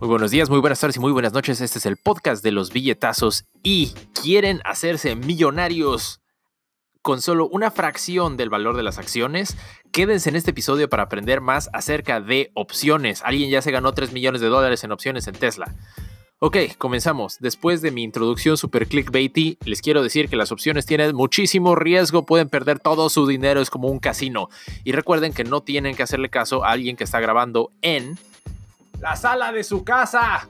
Muy buenos días, muy buenas tardes y muy buenas noches. Este es el podcast de los billetazos y quieren hacerse millonarios con solo una fracción del valor de las acciones. Quédense en este episodio para aprender más acerca de opciones. Alguien ya se ganó 3 millones de dólares en opciones en Tesla. Ok, comenzamos. Después de mi introducción super clickbaity, les quiero decir que las opciones tienen muchísimo riesgo, pueden perder todo su dinero, es como un casino. Y recuerden que no tienen que hacerle caso a alguien que está grabando en la sala de su casa.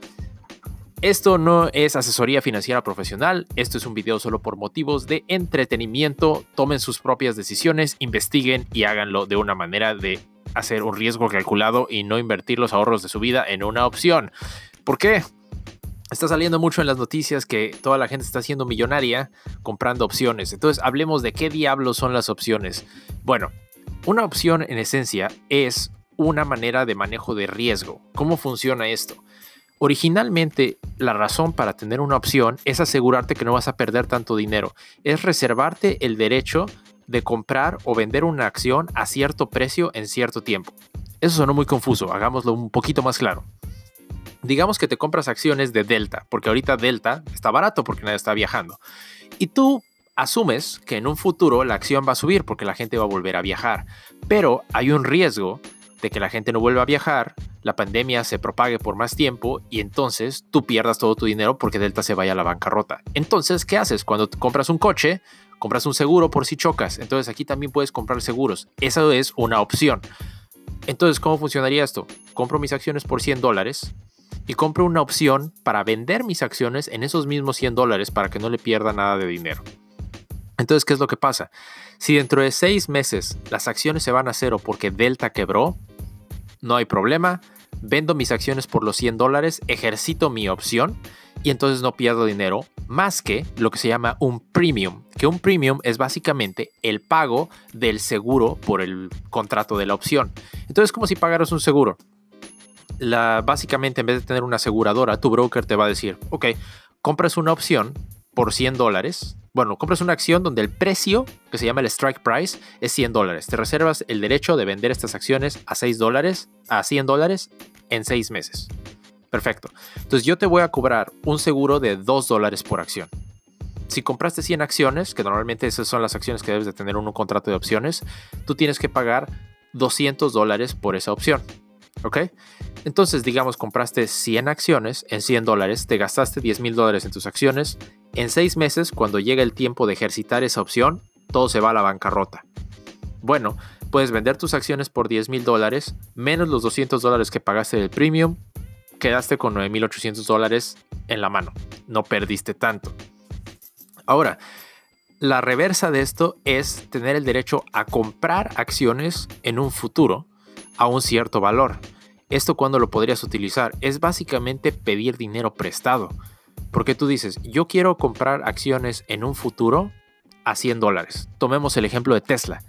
Esto no es asesoría financiera profesional, esto es un video solo por motivos de entretenimiento. Tomen sus propias decisiones, investiguen y háganlo de una manera de hacer un riesgo calculado y no invertir los ahorros de su vida en una opción. ¿Por qué? Está saliendo mucho en las noticias que toda la gente está haciendo millonaria comprando opciones. Entonces hablemos de qué diablos son las opciones. Bueno, una opción en esencia es una manera de manejo de riesgo. ¿Cómo funciona esto? Originalmente, la razón para tener una opción es asegurarte que no vas a perder tanto dinero. Es reservarte el derecho de comprar o vender una acción a cierto precio en cierto tiempo. Eso sonó muy confuso, hagámoslo un poquito más claro. Digamos que te compras acciones de Delta, porque ahorita Delta está barato porque nadie está viajando. Y tú asumes que en un futuro la acción va a subir porque la gente va a volver a viajar. Pero hay un riesgo de que la gente no vuelva a viajar, la pandemia se propague por más tiempo y entonces tú pierdas todo tu dinero porque Delta se vaya a la bancarrota. Entonces, ¿qué haces? Cuando compras un coche, compras un seguro por si chocas. Entonces aquí también puedes comprar seguros. Esa es una opción. Entonces, ¿cómo funcionaría esto? Compro mis acciones por 100 dólares y compro una opción para vender mis acciones en esos mismos 100 dólares para que no le pierda nada de dinero. Entonces, ¿qué es lo que pasa? Si dentro de seis meses las acciones se van a cero porque Delta quebró, no hay problema, vendo mis acciones por los 100 dólares, ejercito mi opción y entonces no pierdo dinero más que lo que se llama un premium, que un premium es básicamente el pago del seguro por el contrato de la opción. Entonces como si pagaras un seguro. La, básicamente en vez de tener una aseguradora, tu broker te va a decir, ok, compras una opción por 100 dólares, bueno, compras una acción donde el precio, que se llama el strike price, es 100 dólares. Te reservas el derecho de vender estas acciones a 6 dólares, a 100 dólares en 6 meses. Perfecto. Entonces yo te voy a cobrar un seguro de 2 dólares por acción. Si compraste 100 acciones, que normalmente esas son las acciones que debes de tener en un contrato de opciones, tú tienes que pagar 200 dólares por esa opción. ¿Ok? Entonces, digamos, compraste 100 acciones en 100 dólares, te gastaste 10 mil dólares en tus acciones en seis meses, cuando llega el tiempo de ejercitar esa opción, todo se va a la bancarrota. Bueno, puedes vender tus acciones por 10 mil dólares, menos los 200 dólares que pagaste del premium, quedaste con 9.800 dólares en la mano. No perdiste tanto. Ahora, la reversa de esto es tener el derecho a comprar acciones en un futuro a un cierto valor. ¿Esto cuando lo podrías utilizar? Es básicamente pedir dinero prestado. Porque tú dices, yo quiero comprar acciones en un futuro a 100 dólares. Tomemos el ejemplo de Tesla.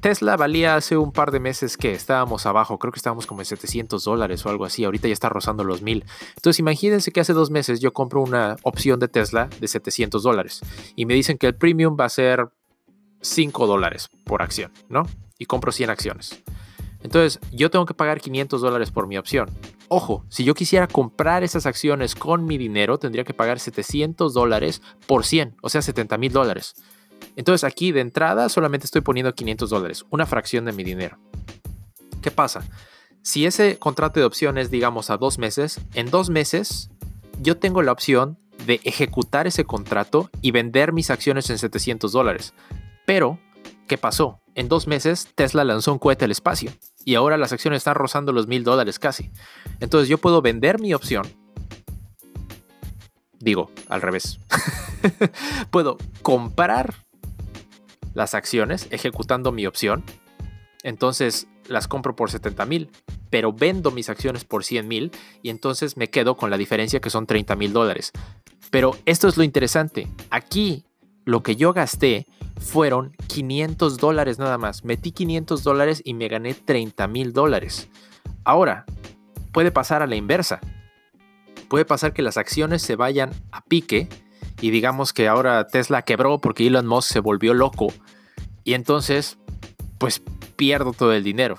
Tesla valía hace un par de meses que estábamos abajo, creo que estábamos como en 700 dólares o algo así, ahorita ya está rozando los 1000. Entonces imagínense que hace dos meses yo compro una opción de Tesla de 700 dólares y me dicen que el premium va a ser 5 dólares por acción, ¿no? Y compro 100 acciones. Entonces yo tengo que pagar 500 dólares por mi opción. Ojo, si yo quisiera comprar esas acciones con mi dinero, tendría que pagar 700 dólares por 100, o sea, 70 mil dólares. Entonces aquí de entrada solamente estoy poniendo 500 dólares, una fracción de mi dinero. ¿Qué pasa? Si ese contrato de opciones, digamos, a dos meses, en dos meses yo tengo la opción de ejecutar ese contrato y vender mis acciones en 700 dólares. Pero, ¿qué pasó? En dos meses Tesla lanzó un cohete al espacio y ahora las acciones están rozando los mil dólares casi. Entonces yo puedo vender mi opción. Digo, al revés. puedo comprar las acciones ejecutando mi opción. Entonces las compro por 70 mil, pero vendo mis acciones por 100 mil y entonces me quedo con la diferencia que son 30 mil dólares. Pero esto es lo interesante. Aquí lo que yo gasté fueron 500 dólares nada más. Metí 500 dólares y me gané 30 mil dólares. Ahora, puede pasar a la inversa. Puede pasar que las acciones se vayan a pique y digamos que ahora Tesla quebró porque Elon Musk se volvió loco y entonces pues pierdo todo el dinero.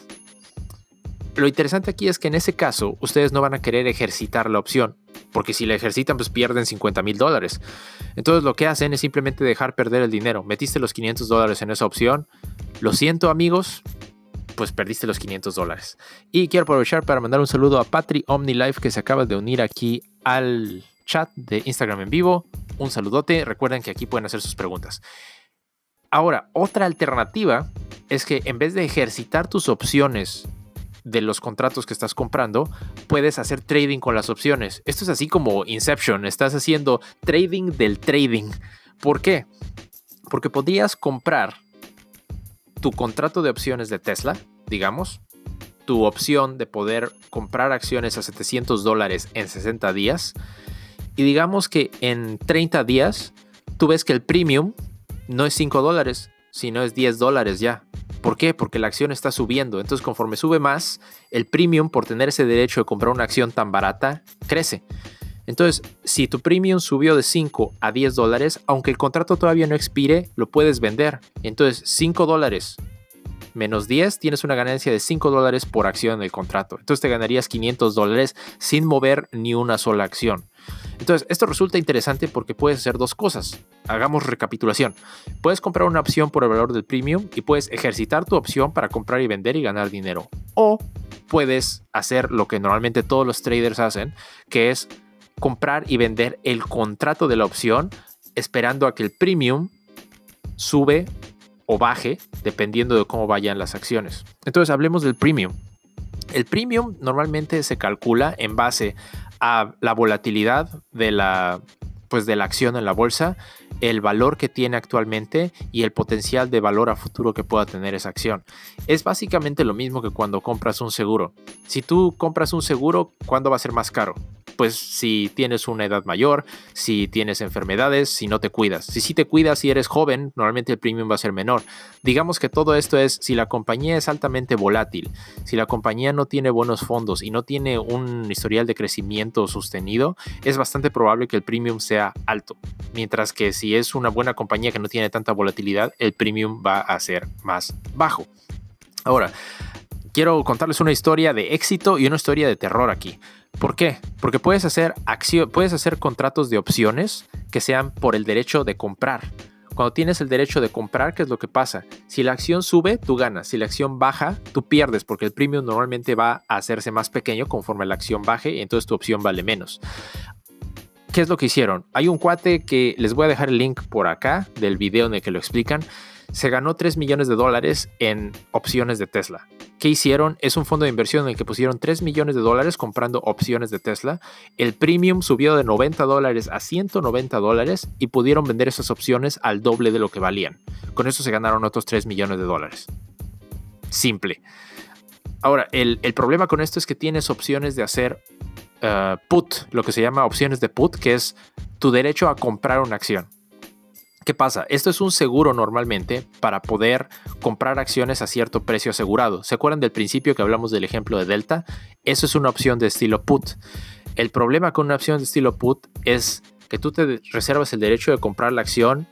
lo interesante aquí es que en ese caso ustedes no van a querer ejercitar la opción, porque si la ejercitan pues pierden 50 mil dólares. Entonces lo que hacen es simplemente dejar perder el dinero. Metiste los 500 dólares en esa opción. Lo siento amigos, pues perdiste los 500 dólares. Y quiero aprovechar para mandar un saludo a Patri OmniLife que se acaba de unir aquí al chat de Instagram en vivo. Un saludote. Recuerden que aquí pueden hacer sus preguntas. Ahora, otra alternativa es que en vez de ejercitar tus opciones de los contratos que estás comprando, puedes hacer trading con las opciones. Esto es así como Inception, estás haciendo trading del trading. ¿Por qué? Porque podrías comprar tu contrato de opciones de Tesla, digamos, tu opción de poder comprar acciones a 700 dólares en 60 días, y digamos que en 30 días tú ves que el premium no es 5 dólares, sino es 10 dólares ya. ¿Por qué? Porque la acción está subiendo. Entonces, conforme sube más, el premium por tener ese derecho de comprar una acción tan barata crece. Entonces, si tu premium subió de 5 a 10 dólares, aunque el contrato todavía no expire, lo puedes vender. Entonces, 5 dólares menos 10, tienes una ganancia de 5 dólares por acción en el contrato. Entonces te ganarías 500 dólares sin mover ni una sola acción. Entonces, esto resulta interesante porque puedes hacer dos cosas. Hagamos recapitulación. Puedes comprar una opción por el valor del premium y puedes ejercitar tu opción para comprar y vender y ganar dinero. O puedes hacer lo que normalmente todos los traders hacen, que es comprar y vender el contrato de la opción esperando a que el premium sube o baje dependiendo de cómo vayan las acciones. Entonces hablemos del premium. El premium normalmente se calcula en base a la volatilidad de la, pues de la acción en la bolsa, el valor que tiene actualmente y el potencial de valor a futuro que pueda tener esa acción. Es básicamente lo mismo que cuando compras un seguro. Si tú compras un seguro, ¿cuándo va a ser más caro? Pues si tienes una edad mayor, si tienes enfermedades, si no te cuidas. Si sí te cuidas y eres joven, normalmente el premium va a ser menor. Digamos que todo esto es si la compañía es altamente volátil, si la compañía no tiene buenos fondos y no tiene un historial de crecimiento sostenido, es bastante probable que el premium sea alto. Mientras que si es una buena compañía que no tiene tanta volatilidad, el premium va a ser más bajo. Ahora, quiero contarles una historia de éxito y una historia de terror aquí. ¿Por qué? Porque puedes hacer, puedes hacer contratos de opciones que sean por el derecho de comprar. Cuando tienes el derecho de comprar, ¿qué es lo que pasa? Si la acción sube, tú ganas. Si la acción baja, tú pierdes porque el premium normalmente va a hacerse más pequeño conforme la acción baje y entonces tu opción vale menos. ¿Qué es lo que hicieron? Hay un cuate que les voy a dejar el link por acá del video en el que lo explican. Se ganó 3 millones de dólares en opciones de Tesla. ¿Qué hicieron? Es un fondo de inversión en el que pusieron 3 millones de dólares comprando opciones de Tesla. El premium subió de 90 dólares a 190 dólares y pudieron vender esas opciones al doble de lo que valían. Con eso se ganaron otros 3 millones de dólares. Simple. Ahora, el, problema con esto es que tienes opciones de hacer uh, put, lo que se llama opciones de put, que es tu derecho a comprar una acción. ¿Qué pasa? Esto es un seguro normalmente para poder comprar acciones a cierto precio asegurado. ¿Se acuerdan del principio que hablamos del ejemplo de Delta? Eso es una opción de estilo put. El problema con una opción de estilo put es que tú te reservas el derecho de comprar la acción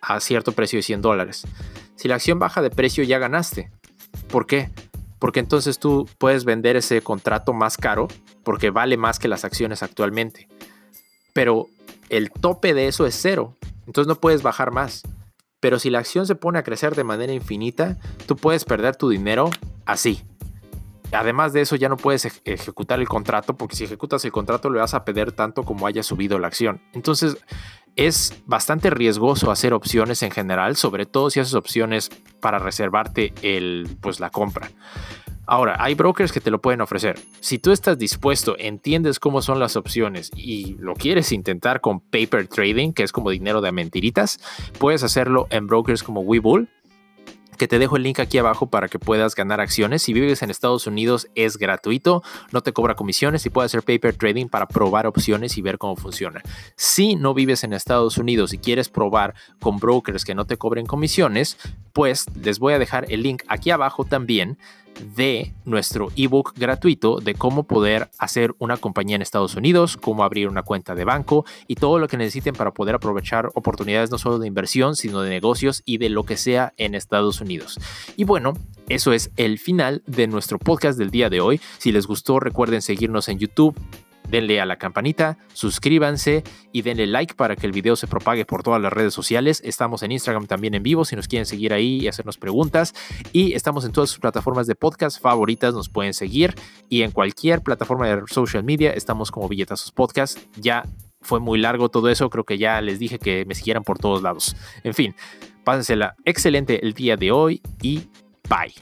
a cierto precio de 100 dólares. Si la acción baja de precio ya ganaste. ¿Por qué? Porque entonces tú puedes vender ese contrato más caro porque vale más que las acciones actualmente. Pero el tope de eso es cero. Entonces no puedes bajar más. Pero si la acción se pone a crecer de manera infinita, tú puedes perder tu dinero así. Además de eso, ya no puedes ejecutar el contrato, porque si ejecutas el contrato le vas a perder tanto como haya subido la acción. Entonces, es bastante riesgoso hacer opciones en general, sobre todo si haces opciones para reservarte el, pues, la compra. Ahora, hay brokers que te lo pueden ofrecer. Si tú estás dispuesto, entiendes cómo son las opciones y lo quieres intentar con paper trading, que es como dinero de mentiritas, puedes hacerlo en brokers como Webull que te dejo el link aquí abajo para que puedas ganar acciones. Si vives en Estados Unidos es gratuito, no te cobra comisiones y puedes hacer paper trading para probar opciones y ver cómo funciona. Si no vives en Estados Unidos y quieres probar con brokers que no te cobren comisiones, pues les voy a dejar el link aquí abajo también de nuestro ebook gratuito de cómo poder hacer una compañía en Estados Unidos, cómo abrir una cuenta de banco y todo lo que necesiten para poder aprovechar oportunidades no solo de inversión, sino de negocios y de lo que sea en Estados Unidos. Y bueno, eso es el final de nuestro podcast del día de hoy. Si les gustó, recuerden seguirnos en YouTube, denle a la campanita, suscríbanse y denle like para que el video se propague por todas las redes sociales. Estamos en Instagram también en vivo si nos quieren seguir ahí y hacernos preguntas. Y estamos en todas sus plataformas de podcast favoritas, nos pueden seguir. Y en cualquier plataforma de social media estamos como Billetazos Podcast. Ya fue muy largo todo eso, creo que ya les dije que me siguieran por todos lados. En fin, pásensela excelente el día de hoy y bye.